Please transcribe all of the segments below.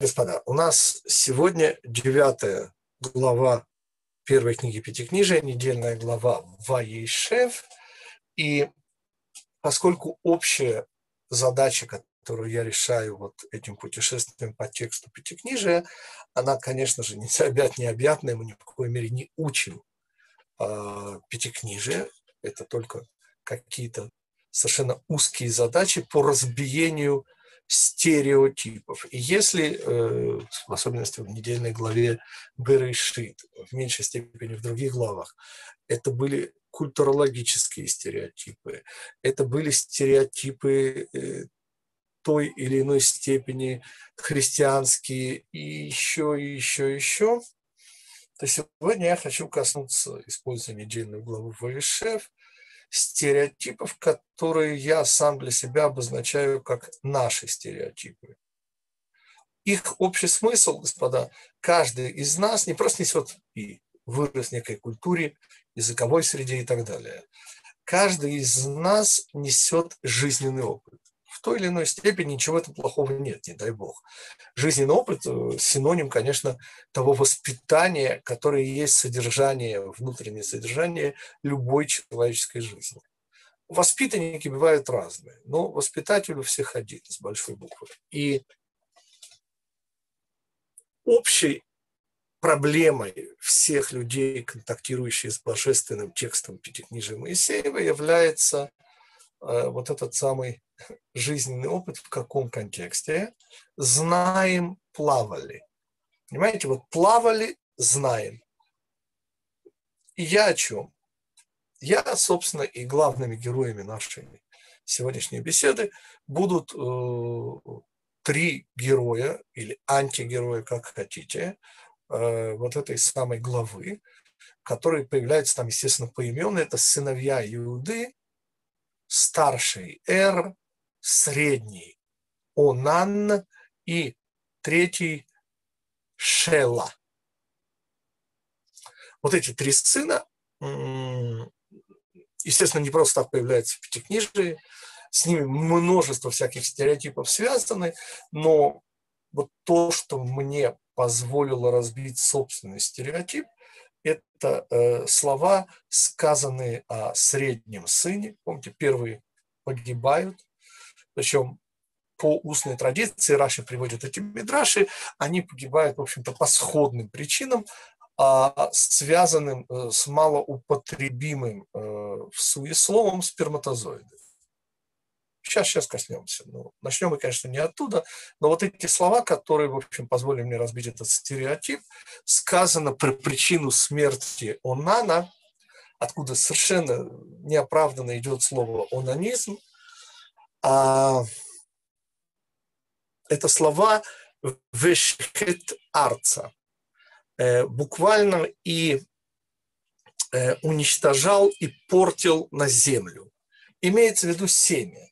господа, у нас сегодня девятая глава первой книги Пятикнижия, недельная глава Ваейшев. И поскольку общая задача, которую я решаю вот этим путешествием по тексту Пятикнижия, она, конечно же, не необъятная, мы ни в какой мере не учим э, Пятикнижие, это только какие-то совершенно узкие задачи по разбиению стереотипов. И если, э, в особенности в недельной главе Берешит, в меньшей степени в других главах, это были культурологические стереотипы, это были стереотипы э, той или иной степени христианские и еще, и еще, и еще, то сегодня я хочу коснуться, используя недельную главу Вавишев, стереотипов, которые я сам для себя обозначаю как наши стереотипы. Их общий смысл, господа, каждый из нас не просто несет и вырос в некой культуре, языковой среде и так далее. Каждый из нас несет жизненный опыт в той или иной степени ничего этого плохого нет, не дай бог. Жизненный опыт э, – синоним, конечно, того воспитания, которое есть содержание, внутреннее содержание любой человеческой жизни. Воспитанники бывают разные, но воспитатель у всех один, с большой буквы. И общей проблемой всех людей, контактирующих с божественным текстом Пятикнижия Моисеева, является э, вот этот самый жизненный опыт в каком контексте? Знаем, плавали. Понимаете, вот плавали, знаем. И я о чем? Я, собственно, и главными героями нашей сегодняшней беседы будут э, три героя или антигероя, как хотите, э, вот этой самой главы, которые появляются там, естественно, поименно. Это сыновья Иуды, старший Эр, средний Онан и третий Шела. Вот эти три сына, естественно, не просто так появляются в Пятикнижии, с ними множество всяких стереотипов связаны, но вот то, что мне позволило разбить собственный стереотип, это э, слова, сказанные о среднем сыне. Помните, первые погибают, причем по устной традиции, Раши приводит эти мидраши, они погибают, в общем-то, по сходным причинам, а, связанным э, с малоупотребимым э, в суесловом сперматозоиды. Сейчас, сейчас коснемся. Ну, начнем мы, конечно, не оттуда, но вот эти слова, которые, в общем, позволили мне разбить этот стереотип, сказано про причину смерти Онана, откуда совершенно неоправданно идет слово онанизм, а, это слова вешхет арца. Э, буквально и э, уничтожал и портил на землю. Имеется в виду семя.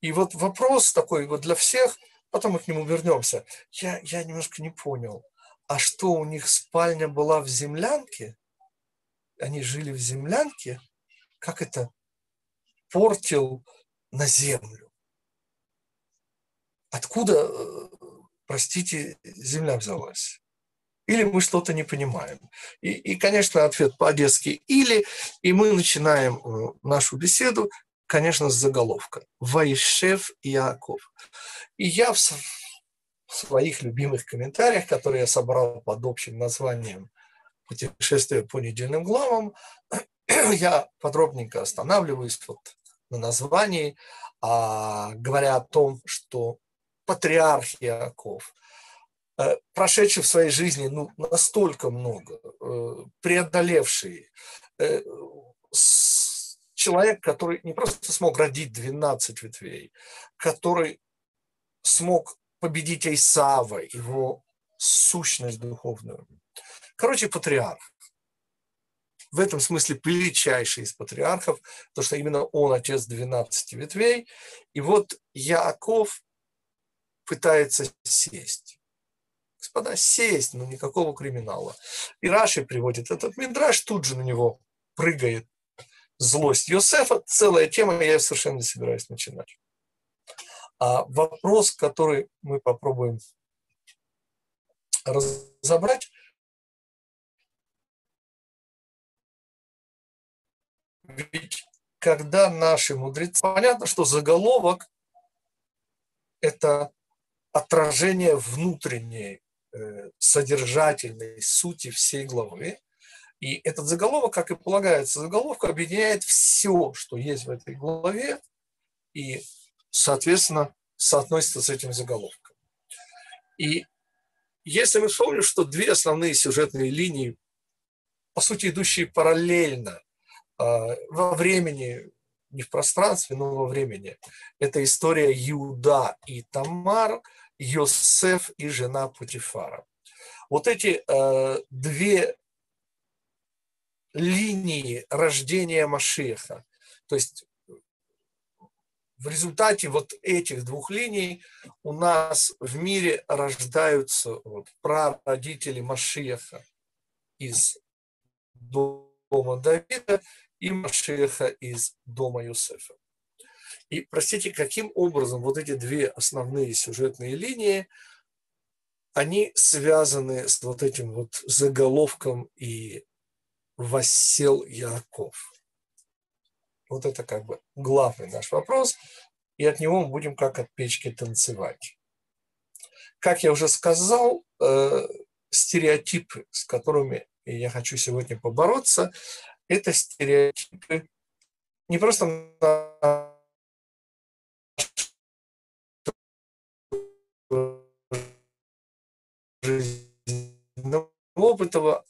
И вот вопрос такой вот для всех, потом мы к нему вернемся. Я, я немножко не понял. А что, у них спальня была в землянке? Они жили в землянке? Как это? Портил на землю. Откуда, э, простите, земля взялась? Или мы что-то не понимаем. И, и конечно, ответ по-одесски «или», и мы начинаем э, нашу беседу, конечно, с заголовка «Ваишев Иаков». И я в своих любимых комментариях, которые я собрал под общим названием «Путешествие по недельным главам», я подробненько останавливаюсь вот на названии, а, говоря о том, что патриарх Иаков, э, прошедший в своей жизни ну, настолько много, э, преодолевший, э, человек, который не просто смог родить 12 ветвей, который смог победить Исава, его сущность духовную. Короче, патриарх в этом смысле величайший из патриархов, потому что именно он отец 12 ветвей. И вот Яаков пытается сесть. Господа, сесть, но никакого криминала. И Раши приводит этот Мидраш, тут же на него прыгает злость Йосефа. Целая тема, я совершенно не собираюсь начинать. А вопрос, который мы попробуем разобрать. Ведь когда наши мудрецы... Понятно, что заголовок – это отражение внутренней э, содержательной сути всей главы. И этот заголовок, как и полагается, заголовок объединяет все, что есть в этой главе, и, соответственно, соотносится с этим заголовком. И если мы вспомним, что две основные сюжетные линии, по сути, идущие параллельно во времени, не в пространстве, но во времени, это история Иуда и Тамар, Йосеф и жена Путифара. Вот эти э, две линии рождения Машеха, то есть в результате вот этих двух линий у нас в мире рождаются вот прародители Машеха из дома Давида и Машеха из дома Юсефа. И, простите, каким образом вот эти две основные сюжетные линии, они связаны с вот этим вот заголовком и «Воссел Яков». Вот это как бы главный наш вопрос, и от него мы будем как от печки танцевать. Как я уже сказал, э, стереотипы, с которыми я хочу сегодня побороться, это стереотипы не просто жизненного опыта,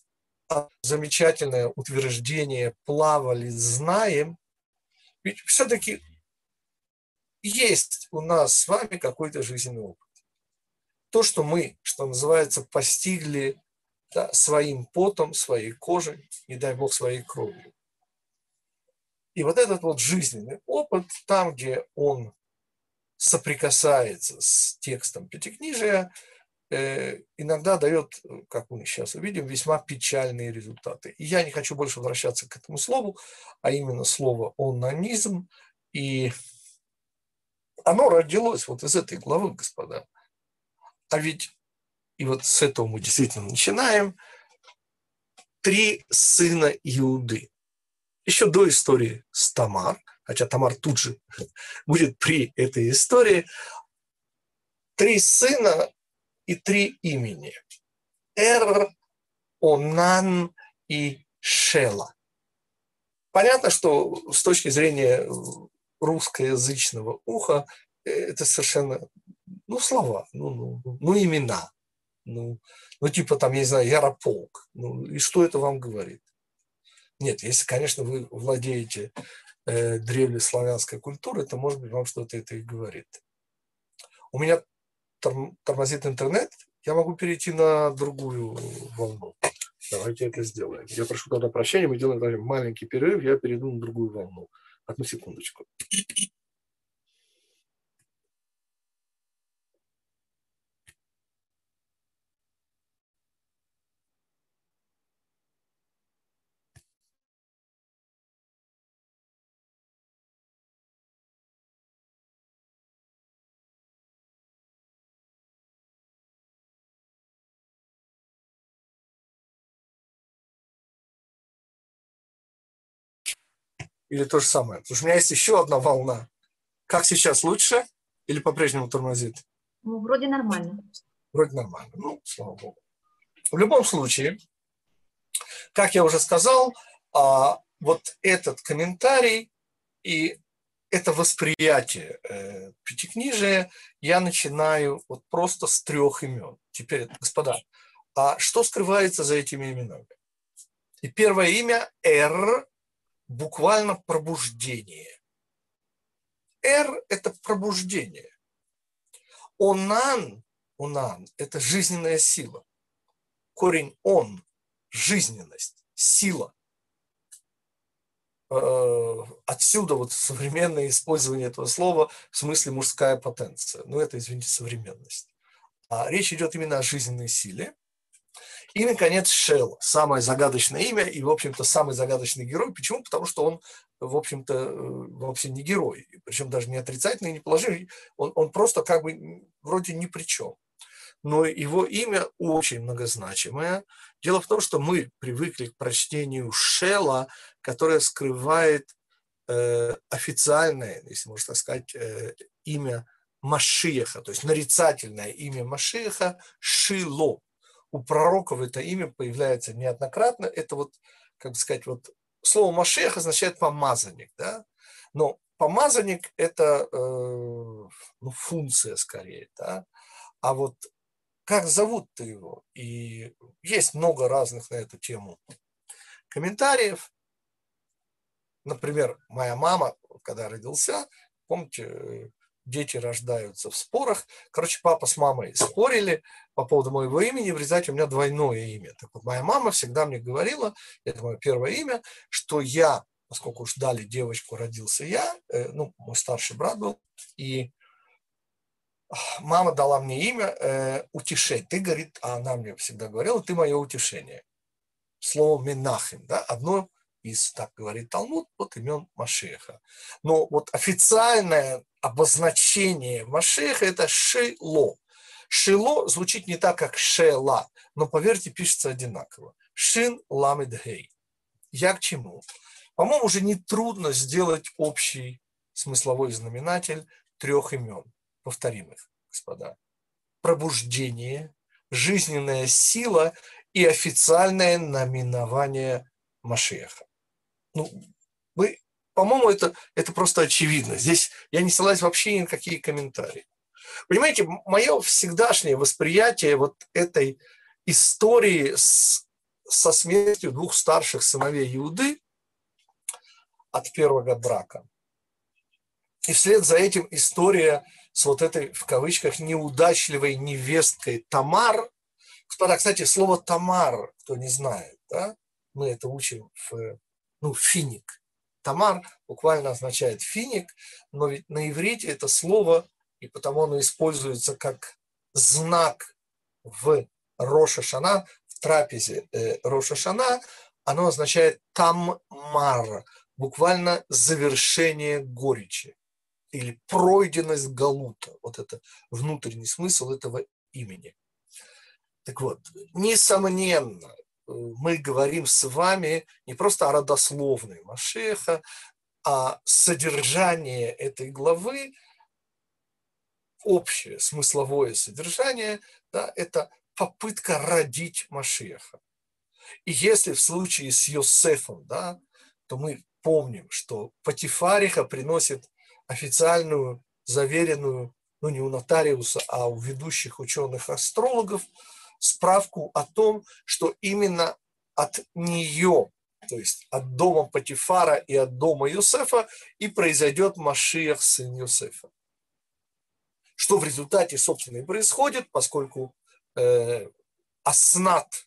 а замечательное утверждение «плавали, знаем», ведь все-таки есть у нас с вами какой-то жизненный опыт. То, что мы, что называется, постигли да, своим потом, своей кожей, не дай бог, своей кровью. И вот этот вот жизненный опыт, там, где он соприкасается с текстом Пятикнижия, э, иногда дает, как мы сейчас увидим, весьма печальные результаты. И я не хочу больше возвращаться к этому слову, а именно слово «онанизм». И оно родилось вот из этой главы, господа. А ведь, и вот с этого мы действительно начинаем, три сына Иуды. Еще до истории с Тамар, хотя Тамар тут же будет при этой истории, три сына и три имени. Эр, Онан и Шела. Понятно, что с точки зрения русскоязычного уха э, это совершенно, ну, слова, ну, ну, ну имена. Ну, ну, типа там, я не знаю, Ярополк. Ну, и что это вам говорит? Нет, если, конечно, вы владеете э, древнеславянской культурой, то, может быть, вам что-то это и говорит. У меня тормозит интернет, я могу перейти на другую волну. Давайте это сделаем. Я прошу тогда прощения, мы делаем маленький перерыв, я перейду на другую волну. Одну секундочку. Или то же самое? Потому что у меня есть еще одна волна. Как сейчас, лучше или по-прежнему тормозит? Ну, вроде нормально. Вроде нормально. Ну, слава богу. В любом случае, как я уже сказал, а, вот этот комментарий и это восприятие э, пятикнижия я начинаю вот просто с трех имен. Теперь, господа, а что скрывается за этими именами? И первое имя – Р, буквально пробуждение. Эр – это пробуждение. Онан, онан – это жизненная сила. Корень он – жизненность, сила. Э, отсюда вот современное использование этого слова в смысле мужская потенция. Ну, это, извините, современность. А речь идет именно о жизненной силе. И, наконец, Шел, самое загадочное имя и, в общем-то, самый загадочный герой. Почему? Потому что он, в общем-то, э, вовсе не герой. Причем даже не отрицательный, не положительный. Он, он просто как бы вроде ни при чем. но его имя очень многозначимое. Дело в том, что мы привыкли к прочтению Шела, которое скрывает э, официальное, если можно так сказать, э, имя Машиеха, то есть нарицательное имя Машиеха Шило. У пророков это имя появляется неоднократно. Это вот, как сказать, вот слово Машех означает помазанник, да? Но помазанник – это э, ну, функция скорее, да? А вот как зовут ты его? И есть много разных на эту тему комментариев. Например, моя мама, когда родился, помните, дети рождаются в спорах. Короче, папа с мамой спорили по поводу моего имени, в результате у меня двойное имя. Так вот, моя мама всегда мне говорила, это мое первое имя, что я, поскольку уж дали девочку, родился я, э, ну, мой старший брат был, и мама дала мне имя э, утешение. Ты, говорит, а она мне всегда говорила, ты мое утешение. Слово Менахим, да, одно из, так говорит Талмуд, вот имен Машеха. Но вот официальное обозначение Машеха – это Шило. Шило звучит не так, как Шела, но, поверьте, пишется одинаково. Шин ламед гей. Я к чему? По-моему, уже не трудно сделать общий смысловой знаменатель трех имен, повторимых, господа. Пробуждение, жизненная сила и официальное наименование Машеха. Ну, мы, по-моему, это, это просто очевидно. Здесь я не ссылаюсь вообще ни на какие комментарии. Понимаете, мое всегдашнее восприятие вот этой истории с, со смертью двух старших сыновей Иуды от первого брака. И вслед за этим история с вот этой, в кавычках, неудачливой невесткой Тамар. Господа, кстати, слово Тамар, кто не знает, да, мы это учим в ну, финик. Тамар буквально означает финик, но ведь на иврите это слово, и потому оно используется как знак в Роша Шана, в трапезе э, Роша Шана, оно означает таммар, буквально завершение горечи или пройденность галута. Вот это внутренний смысл этого имени. Так вот, несомненно, мы говорим с вами не просто о родословной Машеха, а содержание этой главы, общее смысловое содержание, да, это попытка родить Машеха. И если в случае с Йосефом, да, то мы помним, что Патифариха приносит официальную, заверенную, ну не у нотариуса, а у ведущих ученых-астрологов – справку о том, что именно от нее, то есть от дома Патифара и от дома Юсефа, и произойдет Машиах, сын Юсефа. Что в результате, собственно, и происходит, поскольку э, Аснат,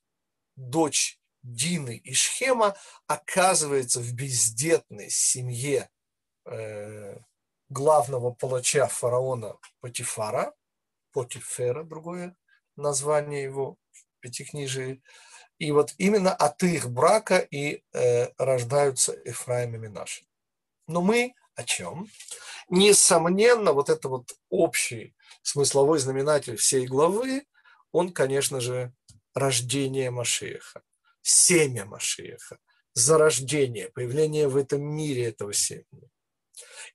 дочь Дины и Шхема, оказывается в бездетной семье э, главного палача фараона Патифара, Потифера, другое название его в Пятикнижии. И вот именно от их брака и э, рождаются Ефраим и Минаши. Но мы о чем? Несомненно, вот это вот общий смысловой знаменатель всей главы, он, конечно же, рождение Машеха, семя Машеха, зарождение, появление в этом мире этого семени.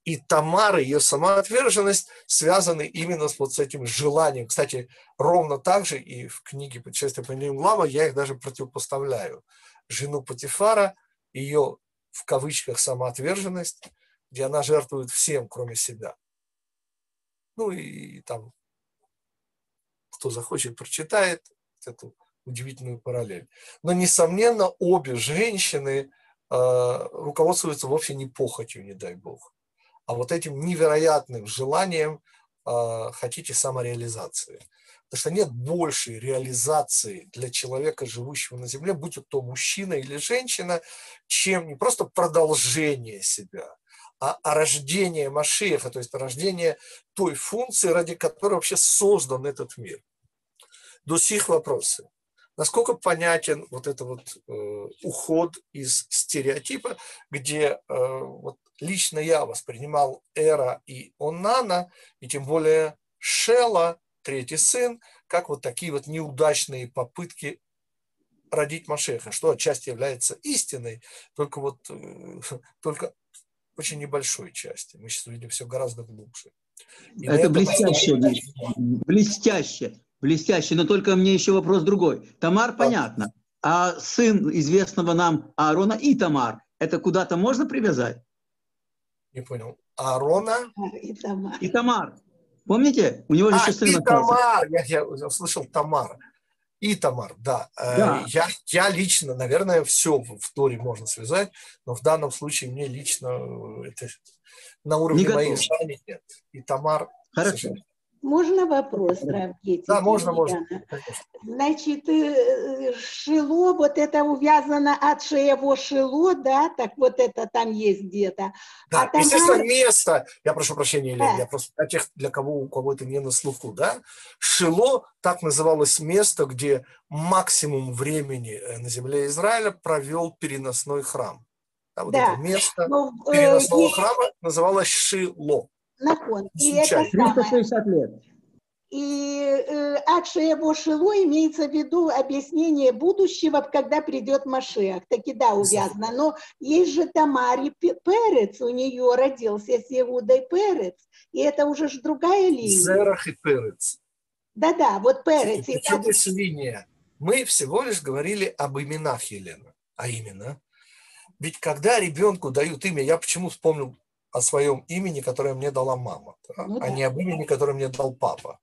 И Тамара, ее самоотверженность связаны именно с вот с этим желанием. Кстати, ровно так же и в книге «Путешествие по ним глава» я их даже противопоставляю. Жену Патифара, ее в кавычках самоотверженность, где она жертвует всем, кроме себя. Ну и там, кто захочет, прочитает эту удивительную параллель. Но, несомненно, обе женщины руководствуются вовсе не похотью, не дай бог а вот этим невероятным желанием э, хотите самореализации. Потому что нет большей реализации для человека, живущего на Земле, будь то мужчина или женщина, чем не просто продолжение себя, а, а рождение Машеха, то есть рождение той функции, ради которой вообще создан этот мир. До сих вопросы. Насколько понятен вот этот вот э, уход из стереотипа, где э, вот лично я воспринимал Эра и Онана, и тем более Шела, третий сын, как вот такие вот неудачные попытки родить Машеха, что отчасти является истиной, только вот э, только очень небольшой части. Мы сейчас увидим все гораздо глубже. И это блестяще, блестяще, блестяще. Но только мне еще вопрос другой. Тамар, понятно. А сын известного нам Аарона и Тамар, это куда-то можно привязать? Не понял. Аарона? И Тамар. И Тамар. Помните? У него же а, еще сын и Тамар. Я, я слышал Тамар. И Тамар, да. Э, да. Я, я лично, наверное, все в Торе можно связать, но в данном случае мне лично э, это на уровне Не моей знаний нет. И Тамар... Хорошо. Можно вопрос, Равгети? Да, можно, можно. Значит, э, шило, вот это увязано от шеево шило, да, так вот это там есть где-то. Да, а там естественно, место, я прошу прощения, Елена, да. я просто для тех, для кого у кого это не на слуху, да, шило, так называлось место, где максимум времени э, на земле Израиля провел переносной храм. Да, вот да. это место Но, ну, переносного э, храма называлось Шило. Након. И это 360 лет. И э, Акшеево Шило имеется в виду объяснение будущего, когда придет Машех. Таки да, увязано. Но есть же Тамари Перец, у нее родился с Иудой Перец. И это уже ж другая линия. Зерах и Перец. Да-да, вот Перец. Причем здесь линия? Мы всего лишь говорили об именах Елена. А именно, ведь когда ребенку дают имя, я почему вспомнил о своем имени, которое мне дала мама, да? ну, а не об имени, которое мне дал папа.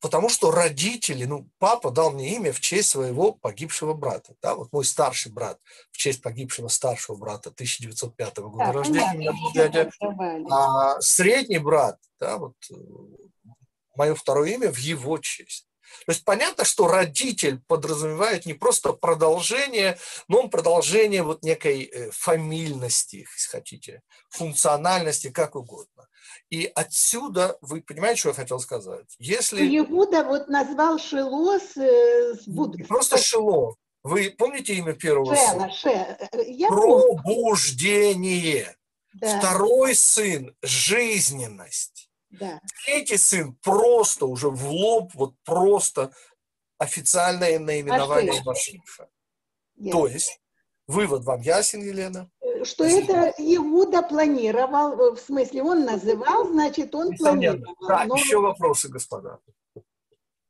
Потому что родители, ну, папа дал мне имя в честь своего погибшего брата. Да? Вот мой старший брат в честь погибшего старшего брата 1905 года да, рождения, дядя. А средний брат, да, вот э, мое второе имя в его честь. То есть понятно, что родитель подразумевает не просто продолжение, но он продолжение вот некой э, фамильности, если хотите, функциональности, как угодно. И отсюда, вы понимаете, что я хотел сказать? Если... Иуда вот назвал Шило с, э, с буд... Просто Шило. Вы помните имя первого Шела, сына? Ше. Я Пробуждение. Да. Второй сын – жизненность. Да. Третий сын просто уже в лоб, вот просто официальное наименование Машиха. Yes. То есть, вывод вам ясен, Елена? Э, что Если... это Иуда планировал, э, в смысле, он называл, значит, он планировал. Да, но... еще вопросы, господа.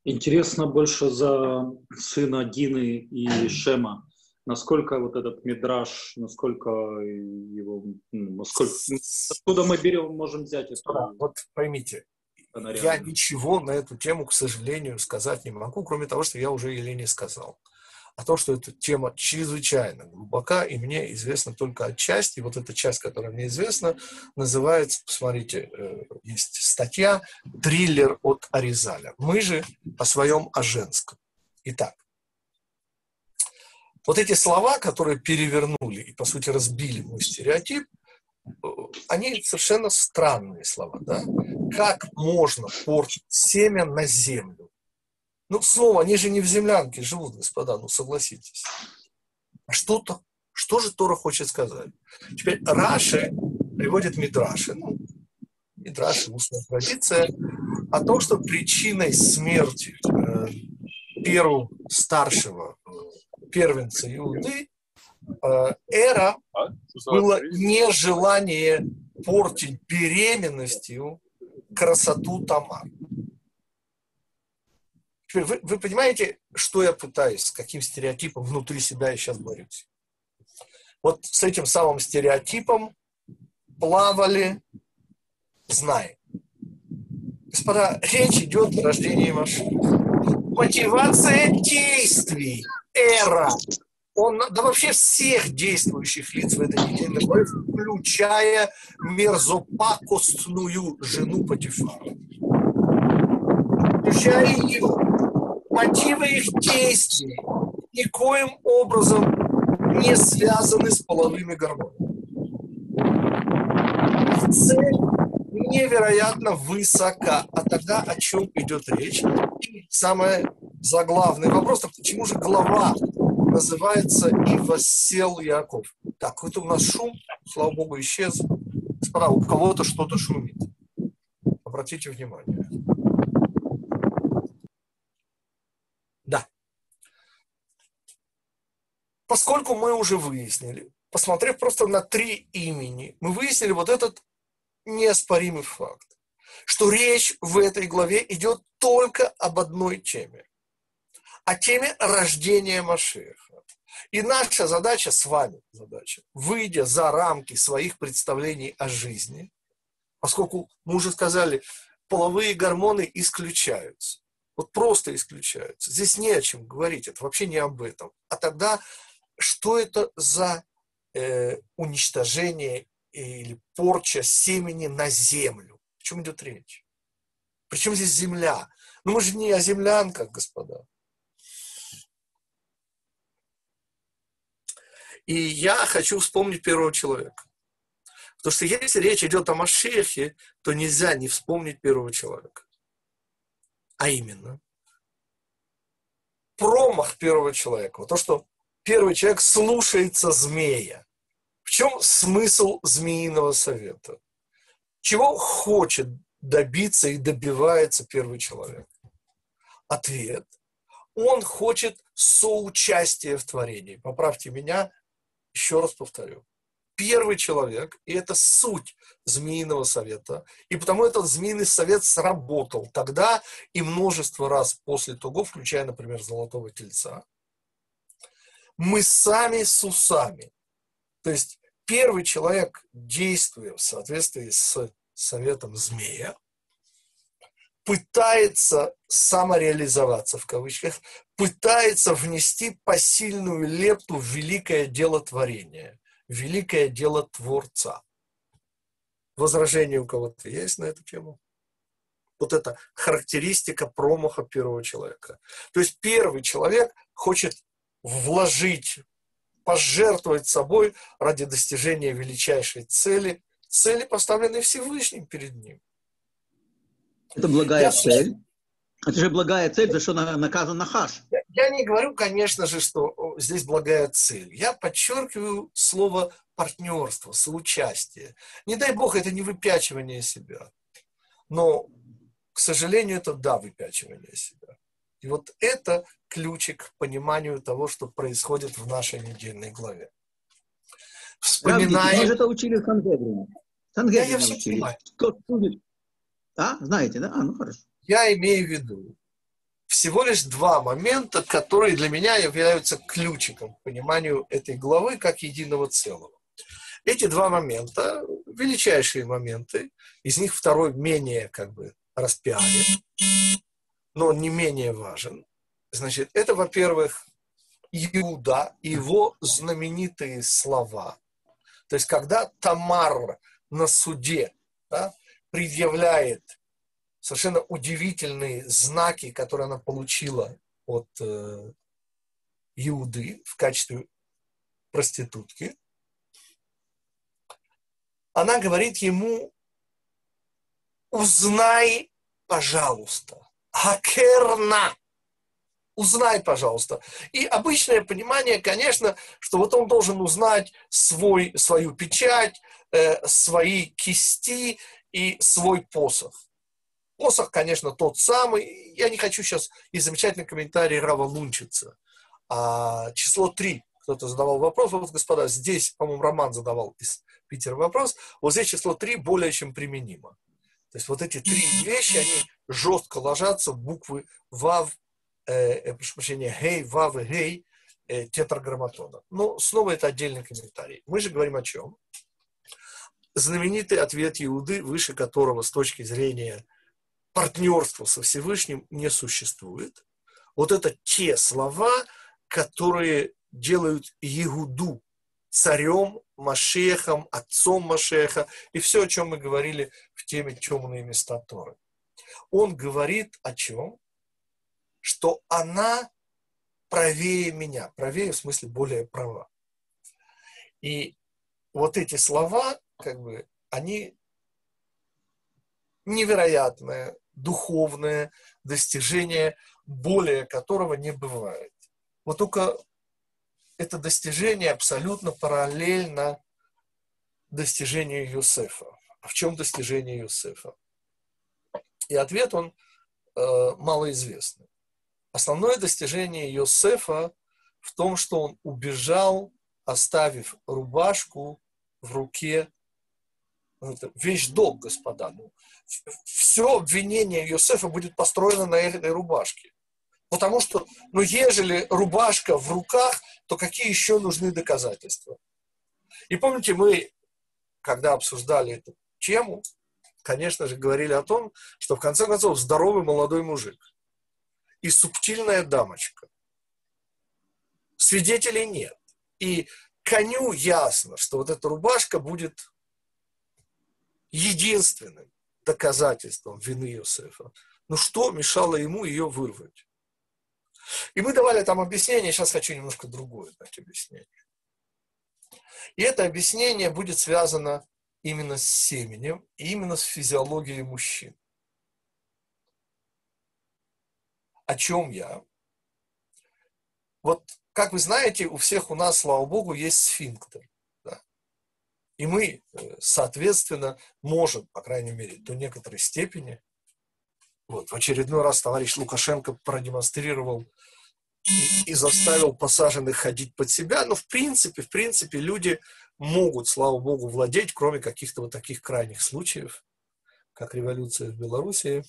Интересно больше за сына Дины и Шема насколько вот этот мидраж, насколько его, ну, насколько, откуда мы берем, можем взять это? Да, вот поймите, я ничего на эту тему, к сожалению, сказать не могу, кроме того, что я уже Елене сказал. А то, что эта тема чрезвычайно глубока, и мне известно только отчасти, вот эта часть, которая мне известна, называется, посмотрите, э, есть статья «Триллер от Аризаля». Мы же о своем, о женском. Итак, вот эти слова, которые перевернули и, по сути, разбили мой стереотип, э, они совершенно странные слова, да? Как можно портить семя на землю? Ну, снова, они же не в землянке живут, господа, ну, согласитесь. А что-то, что же Тора хочет сказать? Теперь Раши приводит Мидраши, ну, Мидраши, устная традиция, о том, что причиной смерти э, первого старшего э, первенца Иуды, э, эра а? было нежелание портить беременностью красоту Тамар. Вы, вы понимаете, что я пытаюсь, с каким стереотипом внутри себя я сейчас борюсь? Вот с этим самым стереотипом плавали, знаем. Господа, речь идет о рождении машины. Мотивация действий – эра. Он, да вообще всех действующих лиц в этой главе, включая мерзопакостную жену Патифара. Включая ее. Мотивы их действий никоим образом не связаны с половыми гормонами. Цель невероятно высока. А тогда о чем идет речь? И самое заглавный вопрос, так почему же глава называется «И воссел Яков». Так, какой-то у нас шум, слава богу, исчез. Господа, у кого-то что-то шумит. Обратите внимание. Да. Поскольку мы уже выяснили, посмотрев просто на три имени, мы выяснили вот этот неоспоримый факт, что речь в этой главе идет только об одной теме о теме рождения Машеха. И наша задача с вами, задача, выйдя за рамки своих представлений о жизни, поскольку мы уже сказали, половые гормоны исключаются. Вот просто исключаются. Здесь не о чем говорить, это вообще не об этом. А тогда что это за э, уничтожение или порча семени на землю? О чем идет речь? Причем здесь земля? Ну мы же не о землянках, господа. И я хочу вспомнить первого человека. Потому что если речь идет о Машехе, то нельзя не вспомнить первого человека. А именно, промах первого человека. То, что первый человек слушается змея. В чем смысл змеиного совета? Чего хочет добиться и добивается первый человек? Ответ. Он хочет соучастия в творении. Поправьте меня, еще раз повторю первый человек, и это суть змеиного совета. И потому этот змеиный совет сработал тогда и множество раз после того, включая, например, золотого тельца. Мы сами с усами. То есть первый человек, действуя в соответствии с советом змея, пытается самореализоваться, в кавычках, пытается внести посильную лепту в великое дело творения великое дело Творца. Возражение у кого-то есть на эту тему? Вот это характеристика промаха первого человека. То есть первый человек хочет вложить, пожертвовать собой ради достижения величайшей цели, цели, поставленной Всевышним перед ним. Это благая Я цель. Это же благая цель, за что наказан Нахаш. Я, я не говорю, конечно же, что здесь благая цель. Я подчеркиваю слово партнерство, соучастие. Не дай бог, это не выпячивание себя. Но, к сожалению, это да, выпячивание себя. И вот это ключик к пониманию того, что происходит в нашей недельной главе. Вспоминаем... Мы же это учили в Сангедрине. Сангедрине я, я учили. Кто судит? А, знаете, да? А, ну хорошо я имею в виду всего лишь два момента, которые для меня являются ключиком к пониманию этой главы как единого целого. Эти два момента, величайшие моменты, из них второй менее как бы распиарен, но не менее важен. Значит, это, во-первых, Иуда его знаменитые слова. То есть, когда Тамар на суде да, предъявляет совершенно удивительные знаки, которые она получила от э, Иуды в качестве проститутки. Она говорит ему, узнай, пожалуйста, хакерна, узнай, пожалуйста. И обычное понимание, конечно, что вот он должен узнать свой, свою печать, э, свои кисти и свой посох. Посох, конечно, тот самый. Я не хочу сейчас и замечательный комментарий Рава Лунчица. А, число 3. Кто-то задавал вопрос. Вот, господа, здесь, по-моему, Роман задавал из Питера вопрос. Вот здесь число 3 более чем применимо. То есть вот эти три вещи, они жестко ложатся в буквы ВАВ, э, э, прошу прощения, Гей, ВАВ и Гей э, тетраграмматона. Но снова это отдельный комментарий. Мы же говорим о чем? Знаменитый ответ Иуды, выше которого с точки зрения партнерства со Всевышним не существует. Вот это те слова, которые делают Егуду царем, Машехом, отцом Машеха, и все, о чем мы говорили в теме «Темные места Торы». Он говорит о чем? Что она правее меня. Правее в смысле более права. И вот эти слова, как бы, они невероятное духовное достижение, более которого не бывает. Вот только это достижение абсолютно параллельно достижению Юсефа. А в чем достижение Юсефа? И ответ он э, малоизвестный. Основное достижение Йосефа в том, что он убежал, оставив рубашку в руке. Ну, вещь долг, господа. Ну, все обвинение Иосифа будет построено на этой рубашке. Потому что, ну, ежели рубашка в руках, то какие еще нужны доказательства? И помните, мы, когда обсуждали эту тему, конечно же, говорили о том, что в конце концов здоровый молодой мужик и субтильная дамочка. Свидетелей нет. И коню ясно, что вот эта рубашка будет единственным доказательством вины Иосифа. Ну что мешало ему ее вырвать? И мы давали там объяснение, сейчас хочу немножко другое дать объяснение. И это объяснение будет связано именно с семенем и именно с физиологией мужчин. О чем я? Вот, как вы знаете, у всех у нас, слава богу, есть сфинктер. И мы, э, соответственно, можем, по крайней мере, до некоторой степени, вот, в очередной раз товарищ Лукашенко продемонстрировал и, и заставил посаженных ходить под себя, но в принципе, в принципе, люди могут, слава богу, владеть, кроме каких-то вот таких крайних случаев, как революция в Белоруссии,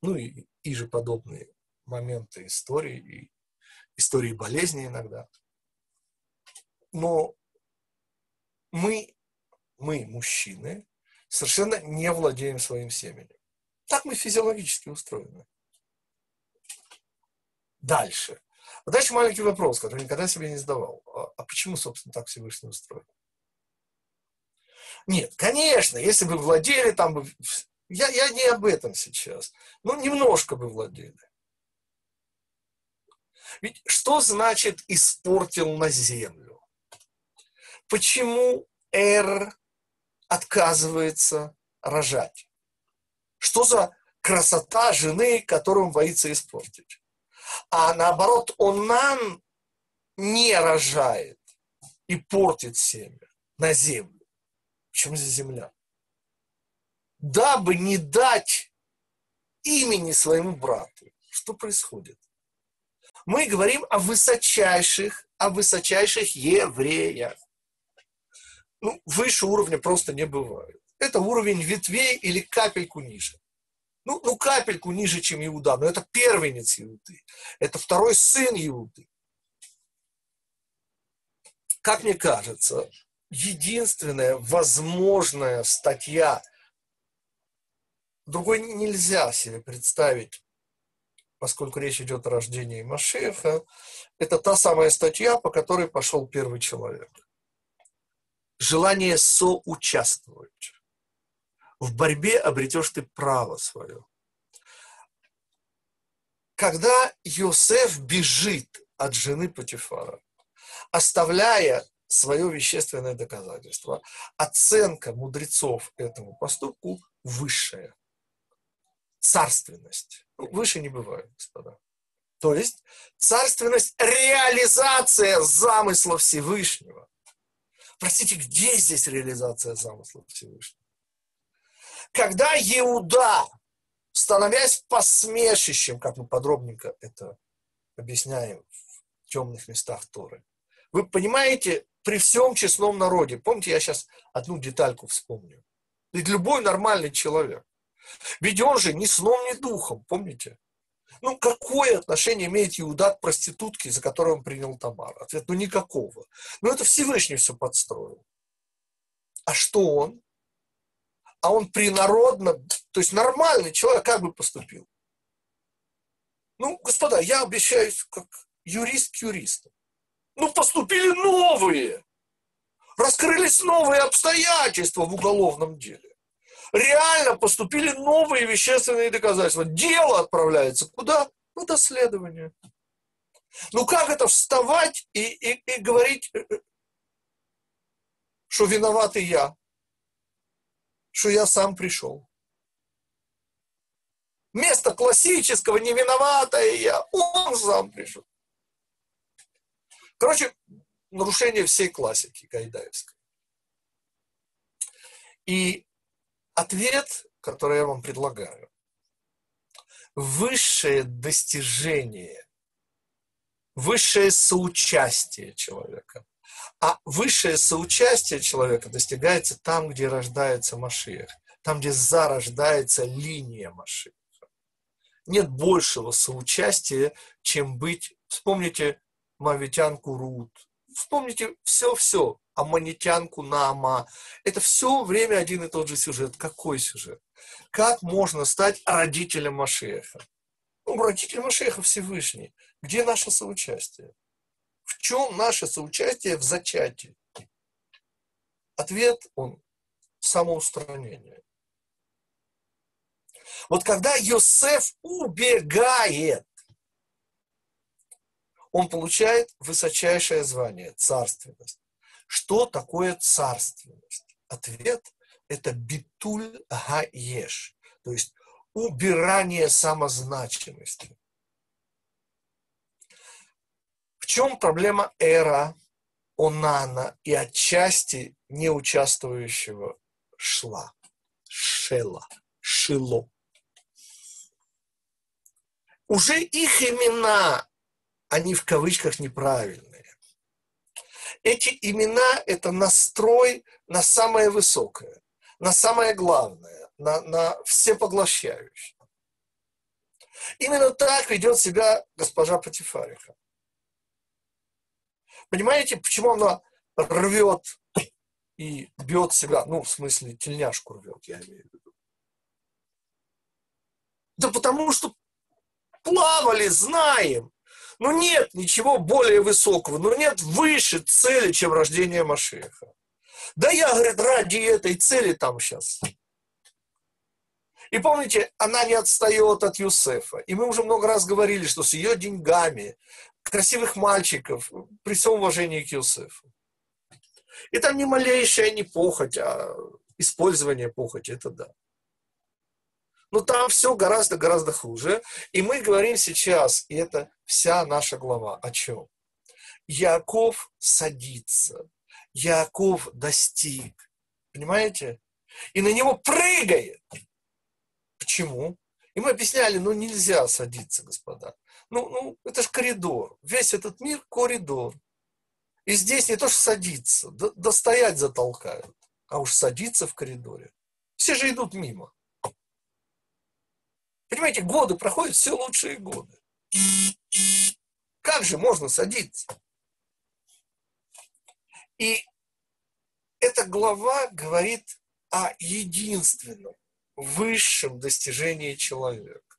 ну и, и же подобные моменты истории, и истории болезни иногда. Но мы, мы, мужчины, совершенно не владеем своим семенем. Так мы физиологически устроены. Дальше. А дальше маленький вопрос, который никогда себе не задавал. А, а почему, собственно, так Всевышний устроен? Нет, конечно, если бы владели, там бы... Я, я не об этом сейчас. Ну, немножко бы владели. Ведь что значит испортил на землю? Почему Эр отказывается рожать? Что за красота жены, которую он боится испортить? А наоборот, он нам не рожает и портит семя на землю. Почему здесь земля? Дабы не дать имени своему брату. Что происходит? Мы говорим о высочайших, о высочайших евреях. Ну, выше уровня просто не бывает. Это уровень ветвей или капельку ниже. Ну, ну, капельку ниже, чем Иуда, но это первенец Иуды. Это второй сын Иуды. Как мне кажется, единственная возможная статья, другой нельзя себе представить, поскольку речь идет о рождении Машеха, это та самая статья, по которой пошел первый человек. Желание соучаствовать. В борьбе обретешь ты право свое. Когда Йосеф бежит от жены Патифара, оставляя свое вещественное доказательство. Оценка мудрецов этому поступку высшая. Царственность. Выше не бывает, господа. То есть царственность – реализация замысла Всевышнего. Простите, где здесь реализация замысла Всевышнего? Когда Иуда, становясь посмешищем, как мы подробненько это объясняем в темных местах Торы, вы понимаете, при всем честном народе, помните, я сейчас одну детальку вспомню. Ведь любой нормальный человек, ведь он же ни сном, ни духом, помните? Ну, какое отношение имеет Иуда к проститутке, за которую он принял Тамар? Ответ, ну, никакого. Ну, это Всевышний все подстроил. А что он? А он принародно, то есть нормальный человек, как бы поступил? Ну, господа, я обещаюсь как юрист к юристу. Ну, поступили новые. Раскрылись новые обстоятельства в уголовном деле. Реально поступили новые вещественные доказательства. Дело отправляется куда? На доследование. Ну как это вставать и, и, и говорить, э, э, что виноватый я, что я сам пришел? Место классического не виноватое я, он сам пришел. Короче, нарушение всей классики Гайдаевской. И ответ, который я вам предлагаю, высшее достижение высшее соучастие человека. А высшее соучастие человека достигается там, где рождается Машиах, там, где зарождается линия Машиаха. Нет большего соучастия, чем быть, вспомните мавитянку Рут, вспомните все-все, аммонитянку Наама. Это все время один и тот же сюжет. Какой сюжет? Как можно стать родителем Машеха? Ну, родитель Машеха Всевышний. Где наше соучастие? В чем наше соучастие в зачатии? Ответ он самоустранение. Вот когда Йосеф убегает, он получает высочайшее звание – царственность. Что такое царственность? Ответ – это битуль гаеш, то есть убирание самозначимости. В чем проблема эра, онана и отчасти не участвующего шла, шела, шило? Уже их имена, они в кавычках неправильные эти имена – это настрой на самое высокое, на самое главное, на, на всепоглощающее. Именно так ведет себя госпожа Патифариха. Понимаете, почему она рвет и бьет себя, ну, в смысле, тельняшку рвет, я имею в виду. Да потому что плавали, знаем, ну нет ничего более высокого, ну нет выше цели, чем рождение Машеха. Да я, говорит, ради этой цели там сейчас. И помните, она не отстает от Юсефа. И мы уже много раз говорили, что с ее деньгами, красивых мальчиков, при всем уважении к Юсефу. И там ни малейшая не похоть, а использование похоти, это да. Но там все гораздо-гораздо хуже. И мы говорим сейчас, и это вся наша глава, о чем? Яков садится, Яков достиг. Понимаете? И на него прыгает. Почему? И мы объясняли, ну нельзя садиться, господа. Ну, ну это же коридор. Весь этот мир – коридор. И здесь не то, что садиться, да, да стоять затолкают, а уж садиться в коридоре. Все же идут мимо. Понимаете, годы проходят, все лучшие годы. Как же можно садиться? И эта глава говорит о единственном, высшем достижении человека.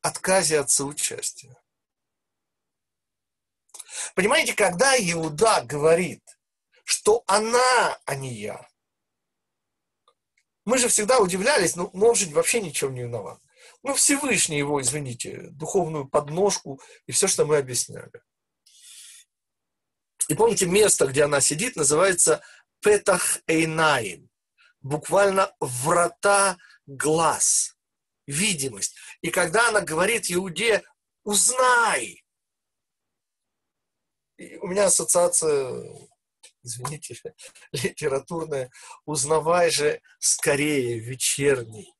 Отказе от соучастия. Понимаете, когда Иуда говорит, что она, а не я, мы же всегда удивлялись, ну, он же вообще ничего не виноват. Ну, Всевышний его, извините, духовную подножку и все, что мы объясняли. И помните, место, где она сидит, называется Петах Эйнаин. Буквально врата глаз, видимость. И когда она говорит Иуде, узнай. И у меня ассоциация извините, литературное, узнавай же скорее вечерний,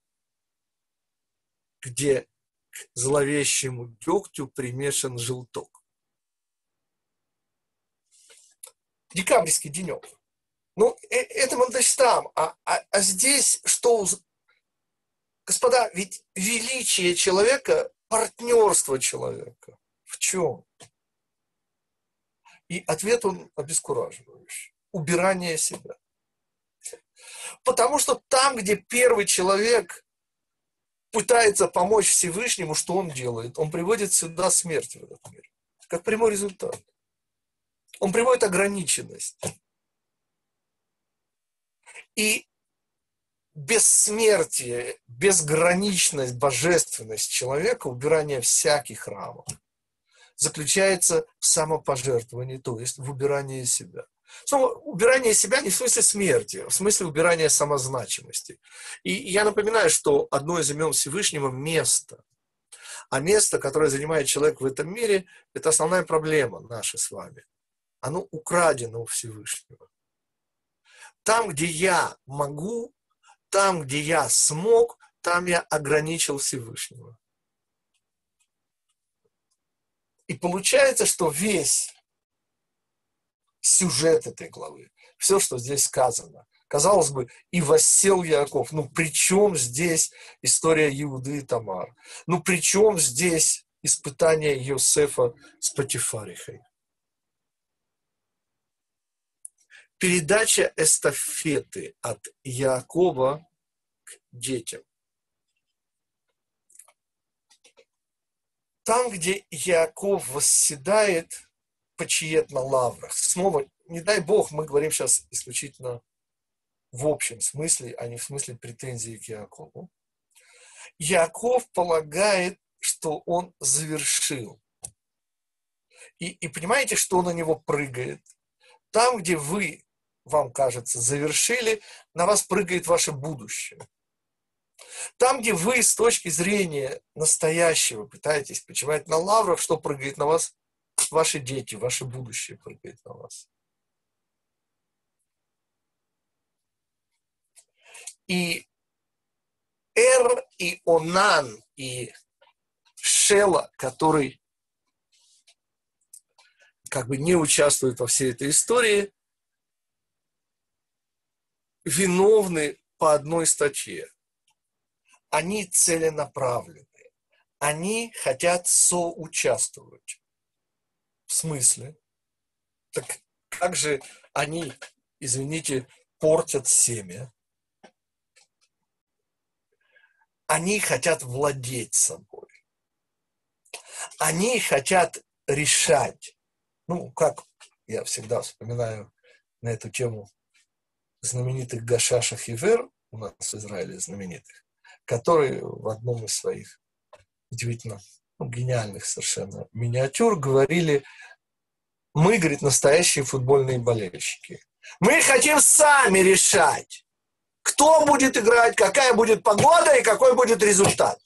где к зловещему дегтю примешан желток. Декабрьский денек. Ну, э, это Мандельштам. А, а, а здесь что? Господа, ведь величие человека – партнерство человека. В чем? И ответ он обескураживающий. Убирание себя. Потому что там, где первый человек пытается помочь Всевышнему, что он делает? Он приводит сюда смерть в этот мир. Как прямой результат. Он приводит ограниченность. И бессмертие, безграничность, божественность человека, убирание всяких рамок – заключается в самопожертвовании, то есть в убирании себя. Снова, убирание себя не в смысле смерти, а в смысле убирания самозначимости. И я напоминаю, что одно из имен Всевышнего – место. А место, которое занимает человек в этом мире, это основная проблема наша с вами. Оно украдено у Всевышнего. Там, где я могу, там, где я смог, там я ограничил Всевышнего. И получается, что весь сюжет этой главы, все, что здесь сказано, казалось бы, и воссел Яков. Ну, при чем здесь история Иуды и Тамар? Ну, при чем здесь испытание Йосефа с Патифарихой? Передача эстафеты от Якова к детям. Там, где Яков восседает почиет на лаврах. Снова, не дай бог, мы говорим сейчас исключительно в общем смысле, а не в смысле претензии к Якову. Яков полагает, что он завершил. И, и понимаете, что на него прыгает? Там, где вы, вам кажется, завершили, на вас прыгает ваше будущее. Там, где вы с точки зрения настоящего пытаетесь почивать на лаврах, что прыгает на вас? ваши дети, ваше будущее прыгает на вас. И Эр и Онан и Шела, который как бы не участвует во всей этой истории, виновны по одной статье. Они целенаправлены. Они хотят соучаствовать. В смысле? Так как же они, извините, портят семя? Они хотят владеть собой. Они хотят решать. Ну, как я всегда вспоминаю на эту тему знаменитых Гашашах Ивер, у нас в Израиле знаменитых, которые в одном из своих удивительно ну, гениальных совершенно миниатюр, говорили, мы, говорит, настоящие футбольные болельщики. Мы хотим сами решать, кто будет играть, какая будет погода и какой будет результат.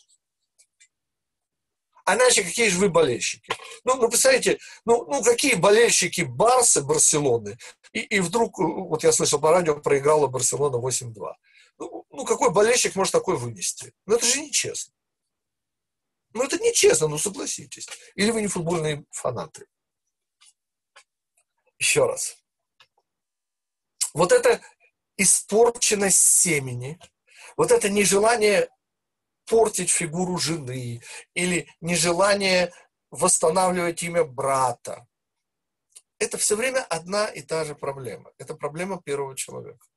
А иначе какие же вы болельщики? Ну, ну представляете, ну, ну какие болельщики Барсы, Барселоны, и, и вдруг, вот я слышал по радио, проиграла Барселона 8-2. Ну, ну, какой болельщик может такой вынести? Ну, это же нечестно. Ну, это нечестно, ну согласитесь. Или вы не футбольные фанаты. Еще раз. Вот это испорченность семени, вот это нежелание портить фигуру жены или нежелание восстанавливать имя брата. Это все время одна и та же проблема. Это проблема первого человека.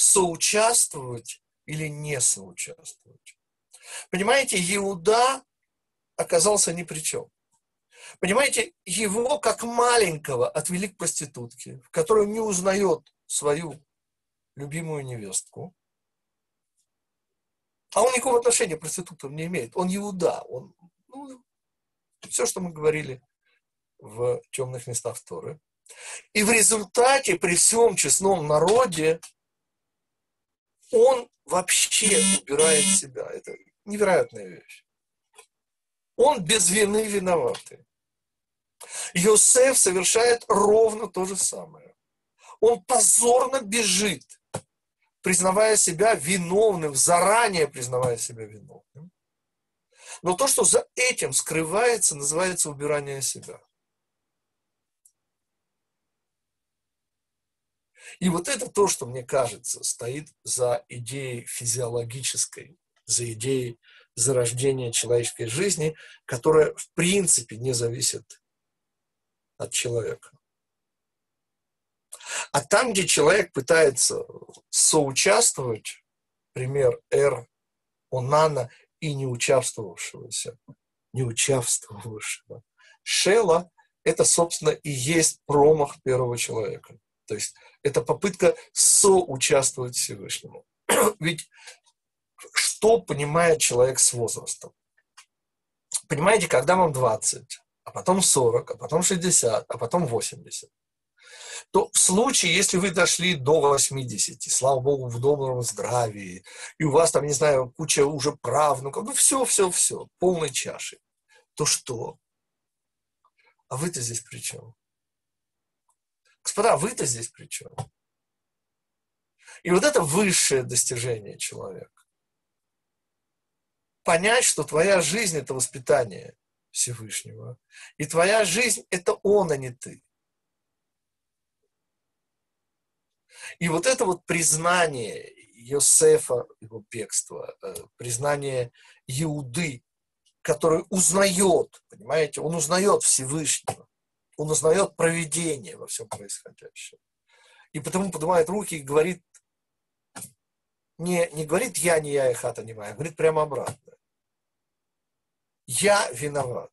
Соучаствовать или не соучаствовать. Понимаете, Иуда оказался ни при чем. Понимаете, его как маленького отвели к проститутке, в которой не узнает свою любимую невестку. А он никакого отношения к проституткам не имеет. Он Иуда. Он, ну, все, что мы говорили в темных местах Торы. И в результате при всем честном народе он вообще убирает себя. Это невероятная вещь. Он без вины виноватый. Йосеф совершает ровно то же самое. Он позорно бежит, признавая себя виновным, заранее признавая себя виновным. Но то, что за этим скрывается, называется убирание себя. И вот это то, что, мне кажется, стоит за идеей физиологической, за идеей зарождения человеческой жизни, которая в принципе не зависит от человека. А там, где человек пытается соучаствовать, пример Р, Онана и не участвовавшегося, не участвовавшего, Шела, это, собственно, и есть промах первого человека. То есть это попытка соучаствовать Всевышнему. Ведь что понимает человек с возрастом. Понимаете, когда вам 20, а потом 40, а потом 60, а потом 80, то в случае, если вы дошли до 80, слава богу, в добром здравии, и у вас там, не знаю, куча уже правнуков, ну все, все, все, полной чаши, то что? А вы-то здесь при чем? Господа, вы-то здесь при чем? И вот это высшее достижение человека понять, что твоя жизнь – это воспитание. Всевышнего. И твоя жизнь – это он, а не ты. И вот это вот признание Йосефа, его бегства, э, признание Иуды, который узнает, понимаете, он узнает Всевышнего, он узнает проведение во всем происходящем. И потому поднимает руки и говорит, не, не говорит я, не я, и хата не моя, говорит прямо обратно. Я виноват.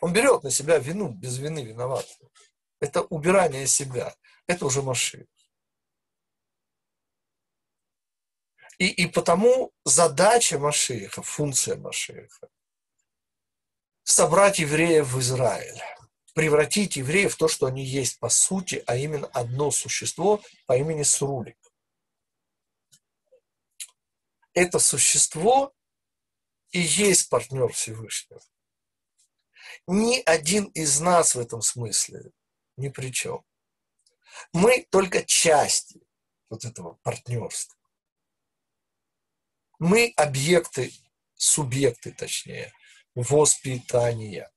Он берет на себя вину, без вины виноват. Это убирание себя. Это уже машина. И, и потому задача Машииха, функция Машииха – собрать евреев в Израиль, превратить евреев в то, что они есть по сути, а именно одно существо по имени Срулик. Это существо и есть партнер Всевышнего. Ни один из нас в этом смысле ни при чем. Мы только части вот этого партнерства. Мы объекты, субъекты, точнее, воспитания.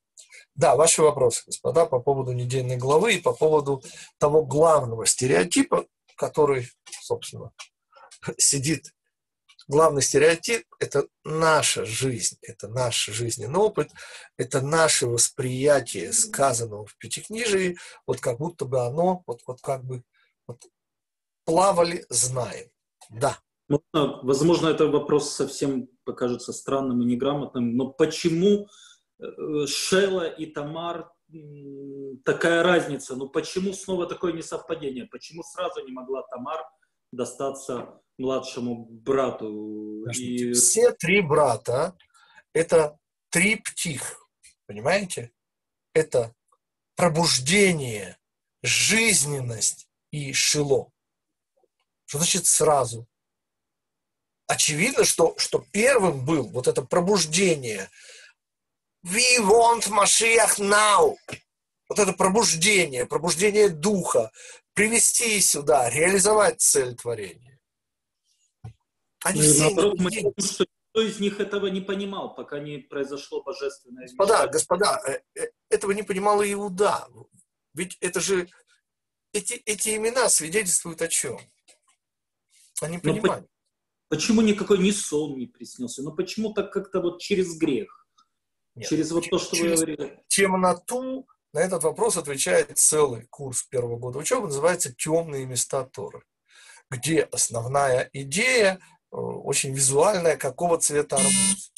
Да, ваши вопросы, господа, по поводу недельной главы и по поводу того главного стереотипа, который, собственно, сидит. Главный стереотип – это наша жизнь, это наш жизненный опыт, это наше восприятие сказанного в Пятикнижии, вот как будто бы оно, вот, вот как бы вот, плавали, знаем. Да. Можно, возможно, это вопрос совсем покажется странным и неграмотным, но почему э, Шела и Тамар такая разница? Ну почему снова такое несовпадение? Почему сразу не могла Тамар достаться младшему брату? И... Все три брата – это три птих, понимаете? Это пробуждение, жизненность и шило. Что значит сразу? Очевидно, что, что первым был вот это пробуждение. We want Mashiach now. Вот это пробуждение, пробуждение духа, привести сюда, реализовать цель творения. Они ну, все наоборот, мы видим, что никто из них этого не понимал, пока не произошло божественное Господа, господа, э, э, этого не понимал Иуда. Ведь это же, эти, эти имена свидетельствуют о чем? Они понимали. Почему никакой ни сон не приснился? Ну почему так как-то вот через грех? Нет, через вот то, что через вы говорили. Темноту на этот вопрос отвечает целый курс первого года учебы, называется «Темные места Торы», где основная идея э, очень визуальная, какого цвета арбуз.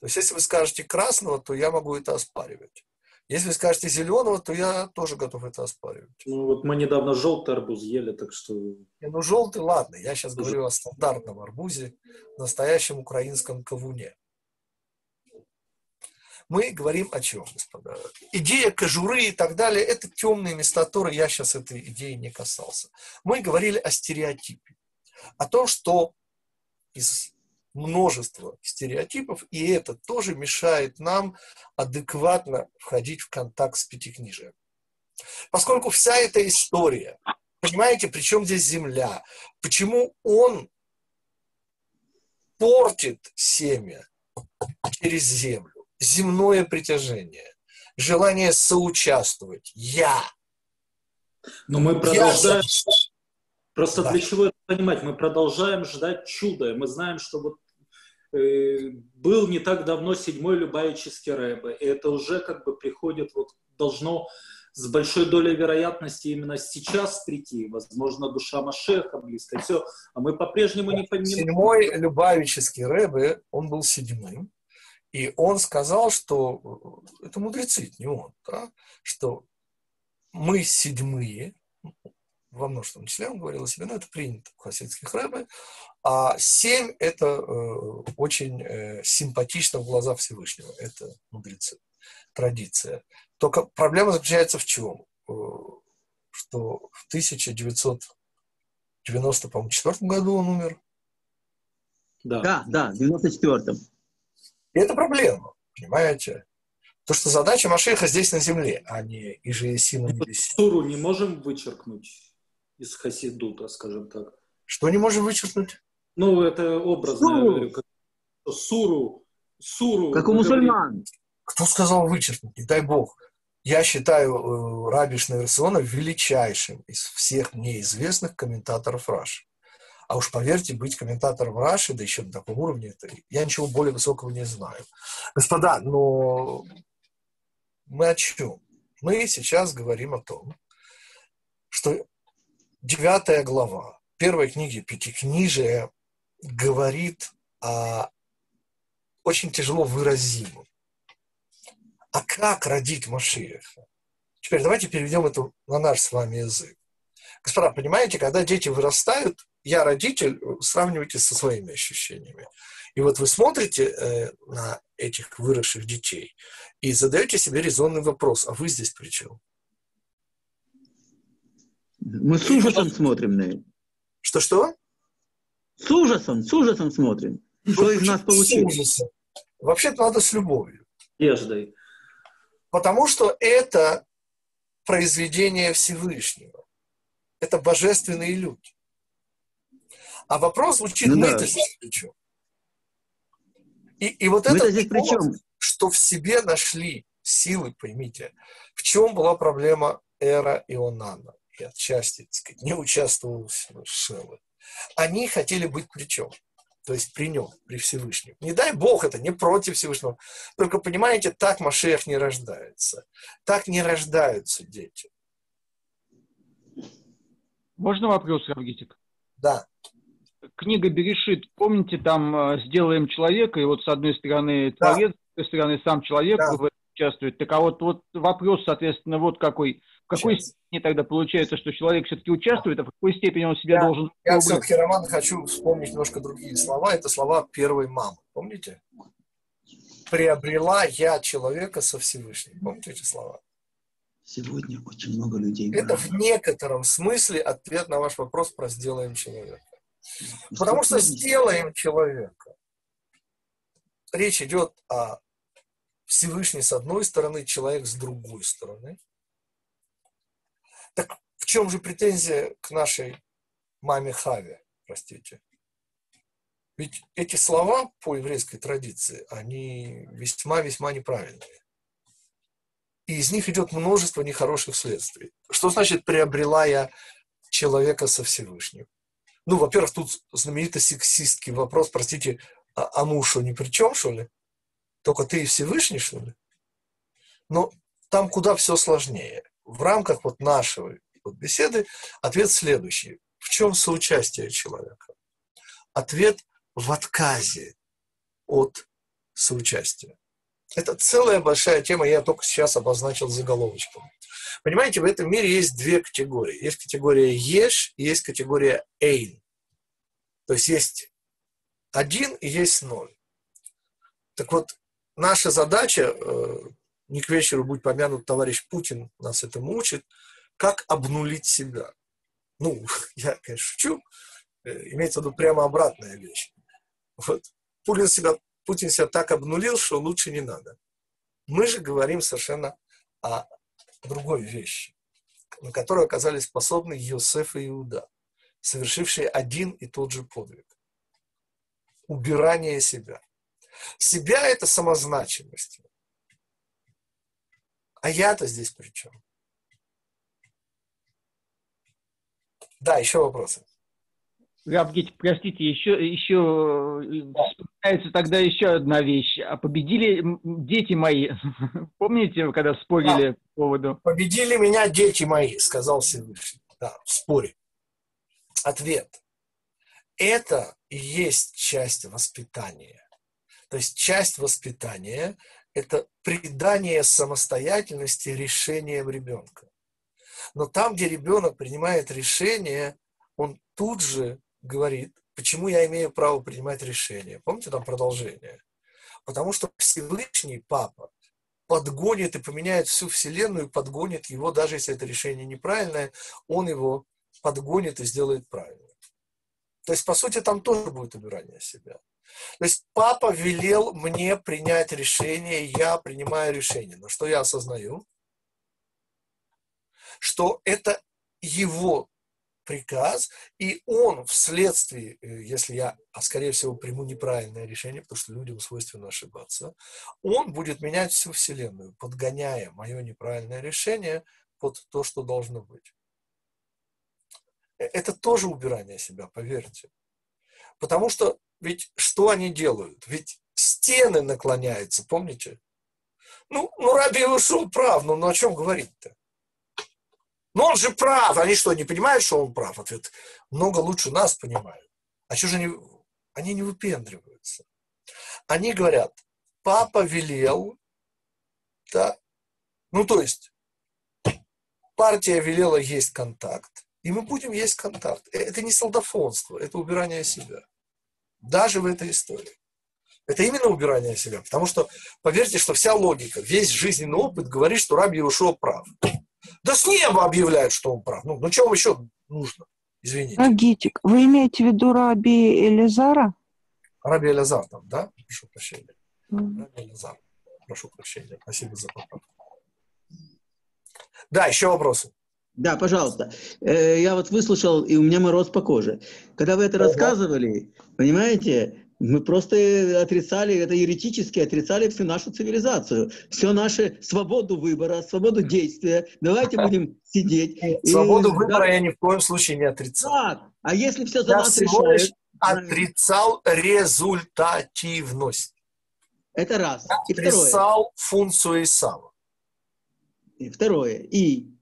То есть, если вы скажете красного, то я могу это оспаривать. Если скажете зеленого, то я тоже готов это оспаривать. Ну вот мы недавно желтый арбуз ели, так что... Не, ну желтый, ладно. Я сейчас Уже... говорю о стандартном арбузе, настоящем украинском кавуне. Мы говорим о чем, господа? Идея кожуры и так далее – это темные места Торы. Я сейчас этой идеи не касался. Мы говорили о стереотипе. О том, что из множество стереотипов, и это тоже мешает нам адекватно входить в контакт с пятикнижием. Поскольку вся эта история, понимаете, при чем здесь земля, почему он портит семя через землю, земное притяжение, желание соучаствовать, я. Но мы продолжаем, я... просто да. для чего это понимать, мы продолжаем ждать чуда, мы знаем, что вот был не так давно седьмой Любавический Рэбе, и это уже как бы приходит, вот должно с большой долей вероятности именно сейчас прийти, возможно, душа Машеха близко, все, а мы по-прежнему не понимаем. Седьмой Любавический Рэбе, он был седьмым, и он сказал, что, это мудрецы, не он, да, что мы седьмые, во множественном числе он говорил о себе, но это принято у хасидских рэбе, а семь – это э, очень э, симпатично в глазах Всевышнего. Это мудрецы, традиция. Только проблема заключается в чем? Э, что в 1994 году он умер. Да, да, да в 94-м. И это проблема, понимаете? То, что задача Машеха здесь на земле, а не Ижеяси на небесе. Суру не можем вычеркнуть из Хасидута, скажем так. Что не можем вычеркнуть? Ну, это образно, Суру. я говорю, как, суру, суру. Как у мусульман. Кто сказал вычеркнуть? Не дай бог. Я считаю э, Раби Шнейрсона величайшим из всех мне известных комментаторов Раши. А уж поверьте, быть комментатором Раши, да еще на таком уровне, это, я ничего более высокого не знаю. Господа, но мы о чем? Мы сейчас говорим о том, что девятая глава первой книги Пятикнижия говорит о очень тяжело выразимом. А как родить Машиеха? Теперь давайте переведем это на наш с вами язык. Господа, понимаете, когда дети вырастают, я родитель, сравнивайте со своими ощущениями. И вот вы смотрите э, на этих выросших детей и задаете себе резонный вопрос, а вы здесь при чем? Мы с ужасом смотрим на это. Что-что? С ужасом, с ужасом смотрим. Что из нас получилось? Вообще-то надо с любовью. Надеждой. Потому что это произведение Всевышнего. Это божественные люди. А вопрос звучит, ну, мы-то да. здесь при чем? И, и вот это здесь при чем? что в себе нашли силы, поймите, в чем была проблема Эра и Онана и отчасти, так сказать, не участвовал Шелле. Они хотели быть при чем? То есть при нем, при Всевышнем. Не дай Бог это, не против Всевышнего. Только понимаете, так Машех не рождается. Так не рождаются дети. Можно вопрос, Равгитик? Да. Книга Берешит, помните, там э, «Сделаем человека», и вот с одной стороны Творец, да. с другой стороны сам человек да. участвует. Так а вот, вот вопрос, соответственно, вот какой – в какой Сейчас. степени тогда получается, что человек все-таки участвует, а в какой степени он себя я, должен... Я все-таки, Роман, хочу вспомнить немножко другие слова. Это слова первой мамы. Помните? Приобрела я человека со Всевышним. Помните эти слова? Сегодня очень много людей. Это в некотором смысле ответ на ваш вопрос про сделаем человека. Потому что сделаем человека. Речь идет о Всевышний с одной стороны, человек с другой стороны. Так в чем же претензия к нашей маме Хаве, простите? Ведь эти слова по еврейской традиции, они весьма-весьма неправильные. И из них идет множество нехороших следствий. Что значит приобрела я человека со Всевышним? Ну, во-первых, тут знаменитый сексистский вопрос, простите, а, а муж что, ни при чем, что ли? Только ты и Всевышний, что ли? Но там куда все сложнее в рамках вот нашей вот беседы ответ следующий. В чем соучастие человека? Ответ в отказе от соучастия. Это целая большая тема, я только сейчас обозначил заголовочком. Понимаете, в этом мире есть две категории. Есть категория еш и есть категория эйн. То есть есть один и есть ноль. Так вот, наша задача э, не к вечеру будет помянут товарищ Путин, нас этому учит, как обнулить себя. Ну, я, конечно, шучу, э, имеется в виду прямо обратная вещь. Вот. Путин себя, Путин себя так обнулил, что лучше не надо. Мы же говорим совершенно о другой вещи, на которую оказались способны Иосиф и Иуда, совершившие один и тот же подвиг. Убирание себя. Себя – это самозначимость. А я-то здесь при чем? Да, еще вопросы. Габгить, простите, еще, еще вспоминается тогда еще одна вещь. А победили дети мои. Помните, когда спорили да. по поводу... Победили меня дети мои, сказал Всевышний. Да, в споре. Ответ. Это и есть часть воспитания. То есть часть воспитания это придание самостоятельности решениям ребенка. Но там, где ребенок принимает решение, он тут же говорит, почему я имею право принимать решение. Помните там продолжение? Потому что Всевышний Папа подгонит и поменяет всю Вселенную, подгонит его, даже если это решение неправильное, он его подгонит и сделает правильно. То есть, по сути, там тоже будет убирание себя. То есть папа велел мне принять решение, я принимаю решение. Но что я осознаю? Что это его приказ, и он вследствие, э, если я, а скорее всего, приму неправильное решение, потому что людям свойственно ошибаться, он будет менять всю Вселенную, подгоняя мое неправильное решение под то, что должно быть. Э, это тоже убирание себя, поверьте. Потому что ведь что они делают? Ведь стены наклоняются, помните? Ну, ну Раби ушел прав, но ну, о чем говорить-то? Но он же прав. Они что, не понимают, что он прав? Ответ, много лучше нас понимают. А что же они, они не выпендриваются? Они говорят, папа велел, да, ну то есть партия велела есть контакт, и мы будем есть контакт. Э, это не солдафонство, это убирание себя. Даже в этой истории. Это именно убирание себя. Потому что, поверьте, что вся логика, весь жизненный опыт говорит, что Раби Иешуа прав. Да с неба объявляют, что он прав. Ну, ну вам еще нужно? Извините. Агитик, вы имеете в виду Раби Элизара? Раби Элизар там, да? Прошу прощения. Mm. Раби Элизар. Прошу прощения. Спасибо за поправку. Да, еще вопросы. Да, пожалуйста. Э, я вот выслушал, и у меня мороз по коже. Когда вы это Ого. рассказывали, понимаете, мы просто отрицали, это еретически отрицали всю нашу цивилизацию, всю нашу свободу выбора, свободу действия. Давайте будем сидеть. Свободу и, выбора да, я ни в коем случае не отрицал. Так, а если все за я нас всего решают? отрицал результативность. Это раз. Я и отрицал второе. функцию Исава. И второе. И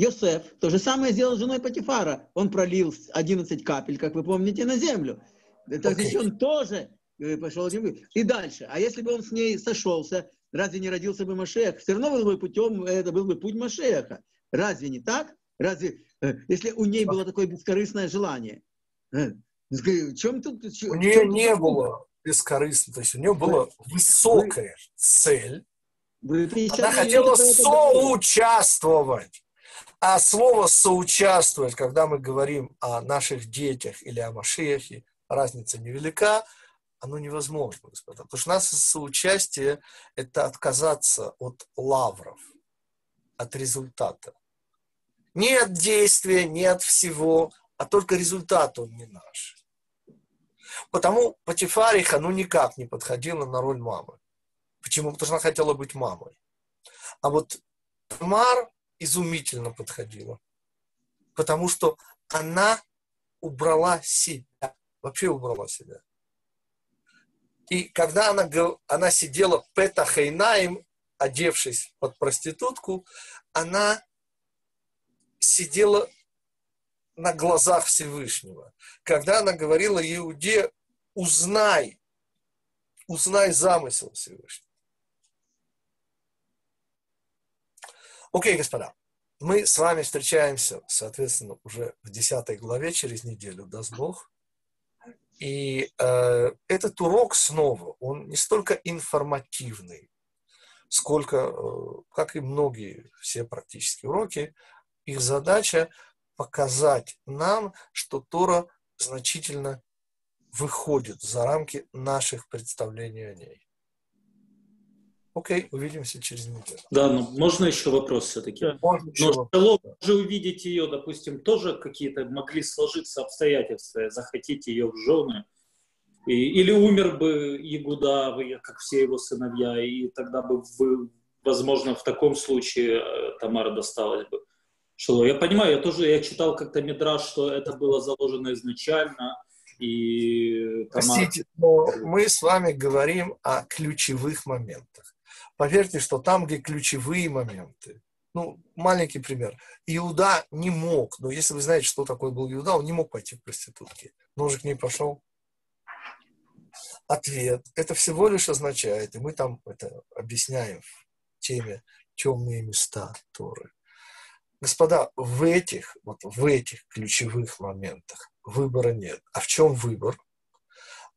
Йосеф то же самое сделал с женой Патифара. Он пролил 11 капель, как вы помните, на землю. Так okay. он тоже э, пошел И дальше. А если бы он с ней сошелся, разве не родился бы Машех? Все равно был бы путем, это был бы путь Машеха. Разве не так? Разве, э, если у ней было такое бескорыстное желание? Э, в чем тут? У нее не тут? было бескорыстно, то есть у нее была высокая вы, цель. Вы Она хотела соучаствовать. А слово «соучаствовать», когда мы говорим о наших детях или о Машехе, разница невелика, оно невозможно, господа. Потому что наше соучастие – это отказаться от лавров, от результата. Не от действия, не от всего, а только результат он не наш. Потому Патифариха ну никак не подходила на роль мамы. Почему? Потому что она хотела быть мамой. А вот Тамар изумительно подходила. Потому что она убрала себя вообще убрала себя. И когда она, она сидела петахайнаем, одевшись под проститутку, она сидела на глазах Всевышнего. Когда она говорила Иуде, узнай, узнай замысел Всевышнего. Окей, господа, мы с вами встречаемся, соответственно, уже в 10 главе через неделю, даст Бог. И э, этот урок снова, он не столько информативный, сколько, э, как и многие все практически уроки, их задача показать нам, что Тора значительно выходит за рамки наших представлений о ней. Окей, увидимся через неделю. Да, но можно еще вопрос все-таки? Да, можно но вопрос. же увидеть ее, допустим, тоже какие-то могли сложиться обстоятельства, захотеть ее в жены, и, или умер бы Ягуда, как все его сыновья, и тогда бы, вы, возможно, в таком случае э, Тамара досталась бы. Что, я понимаю, я тоже я читал как-то Мидраж, что это было заложено изначально, и Тамара... Простите, но мы с вами говорим о ключевых моментах. Поверьте, что там, где ключевые моменты, ну, маленький пример. Иуда не мог, но если вы знаете, что такое был Иуда, он не мог пойти к проститутке. Но он же к ней пошел. Ответ. Это всего лишь означает, и мы там это объясняем в теме темные места Торы. Господа, в этих, вот в этих ключевых моментах выбора нет. А в чем выбор?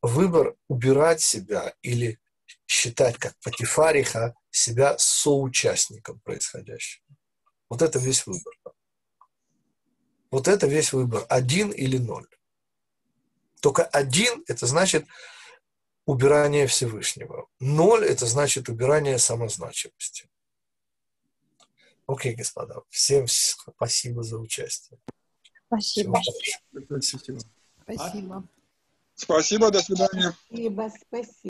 Выбор убирать себя или считать, как Патифариха, себя соучастником происходящего. Вот это весь выбор. Вот это весь выбор. Один или ноль. Только один – это значит убирание Всевышнего. Ноль – это значит убирание самозначимости. Окей, господа, всем спасибо за участие. Спасибо. Спасибо. Спасибо. Спасибо, до свидания. Спасибо, спасибо.